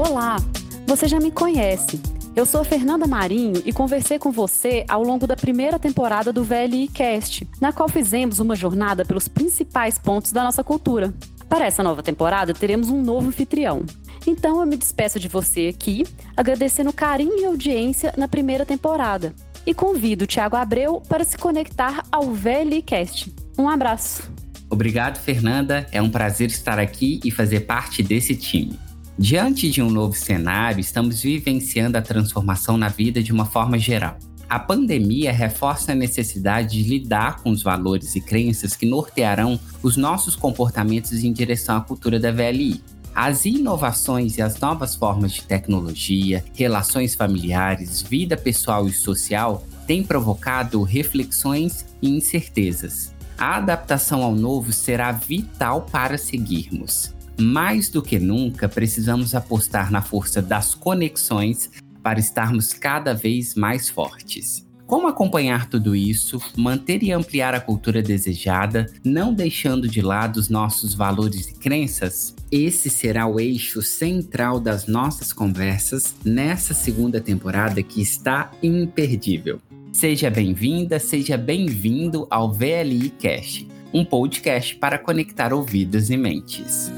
Olá, você já me conhece. Eu sou Fernanda Marinho e conversei com você ao longo da primeira temporada do VLI Cast, na qual fizemos uma jornada pelos principais pontos da nossa cultura. Para essa nova temporada, teremos um novo anfitrião. Então eu me despeço de você aqui, agradecendo o carinho e audiência na primeira temporada. E convido o Thiago Abreu para se conectar ao VLI Cast. Um abraço. Obrigado, Fernanda. É um prazer estar aqui e fazer parte desse time. Diante de um novo cenário, estamos vivenciando a transformação na vida de uma forma geral. A pandemia reforça a necessidade de lidar com os valores e crenças que nortearão os nossos comportamentos em direção à cultura da VLI. As inovações e as novas formas de tecnologia, relações familiares, vida pessoal e social têm provocado reflexões e incertezas. A adaptação ao novo será vital para seguirmos. Mais do que nunca, precisamos apostar na força das conexões para estarmos cada vez mais fortes. Como acompanhar tudo isso, manter e ampliar a cultura desejada, não deixando de lado os nossos valores e crenças? Esse será o eixo central das nossas conversas nessa segunda temporada que está imperdível. Seja bem-vinda, seja bem-vindo ao VLI Cast, um podcast para conectar ouvidos e mentes.